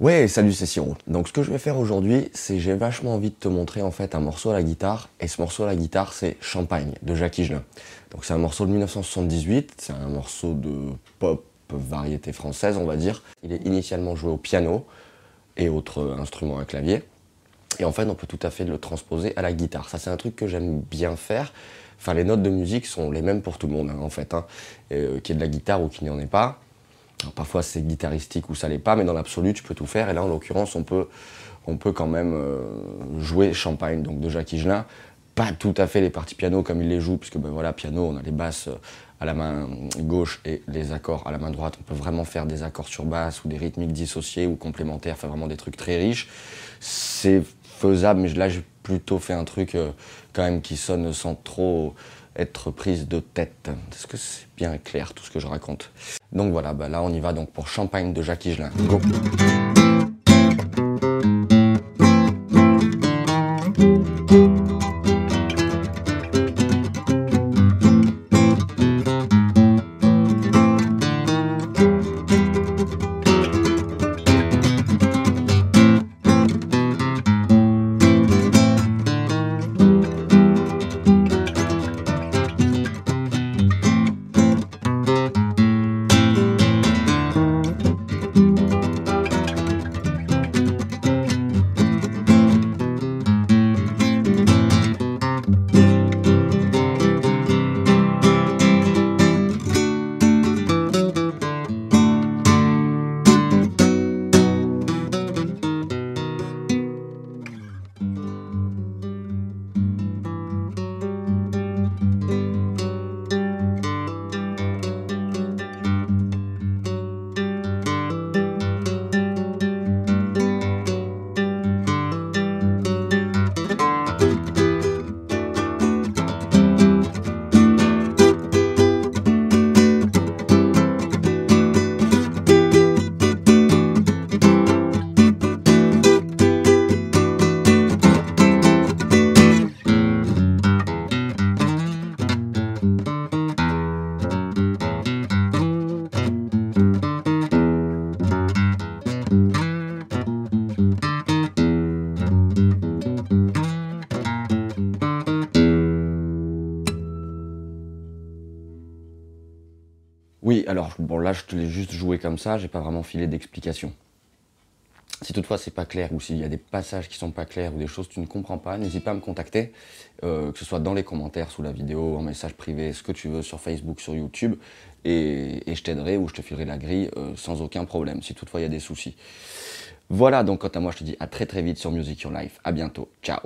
Ouais, salut, c'est Siro. Donc ce que je vais faire aujourd'hui, c'est j'ai vachement envie de te montrer en fait un morceau à la guitare. Et ce morceau à la guitare, c'est Champagne de Jacques Higelin. Donc c'est un morceau de 1978, c'est un morceau de pop variété française, on va dire. Il est initialement joué au piano et autres instruments à clavier. Et en fait, on peut tout à fait le transposer à la guitare. Ça, c'est un truc que j'aime bien faire. Enfin, les notes de musique sont les mêmes pour tout le monde, hein, en fait. Hein. Euh, qu'il y ait de la guitare ou qu'il n'y en ait pas parfois c'est guitaristique ou ça l'est pas, mais dans l'absolu tu peux tout faire. Et là en l'occurrence on peut, on peut quand même euh, jouer Champagne, donc de Jacques Higelin. Pas tout à fait les parties piano comme il les joue, puisque ben voilà, piano, on a les basses euh, à la main gauche et les accords à la main droite. On peut vraiment faire des accords sur basse ou des rythmiques dissociés ou complémentaires, faire vraiment des trucs très riches. C'est faisable, mais là j'ai plutôt fait un truc euh, quand même qui sonne sans trop être prise de tête. Est-ce que c'est bien clair tout ce que je raconte? Donc voilà, bah là on y va donc pour Champagne de Jacques Higelin. Go Oui, alors bon là je te l'ai juste joué comme ça, j'ai pas vraiment filé d'explication. Si toutefois c'est pas clair ou s'il y a des passages qui sont pas clairs ou des choses que tu ne comprends pas, n'hésite pas à me contacter, euh, que ce soit dans les commentaires sous la vidéo, en message privé, ce que tu veux sur Facebook, sur YouTube, et, je t'aiderai ou je te filerai la grille euh, sans aucun problème, si toutefois il y a des soucis. Voilà, donc quant à moi je te dis à très très vite sur Music Your Life. À bientôt, ciao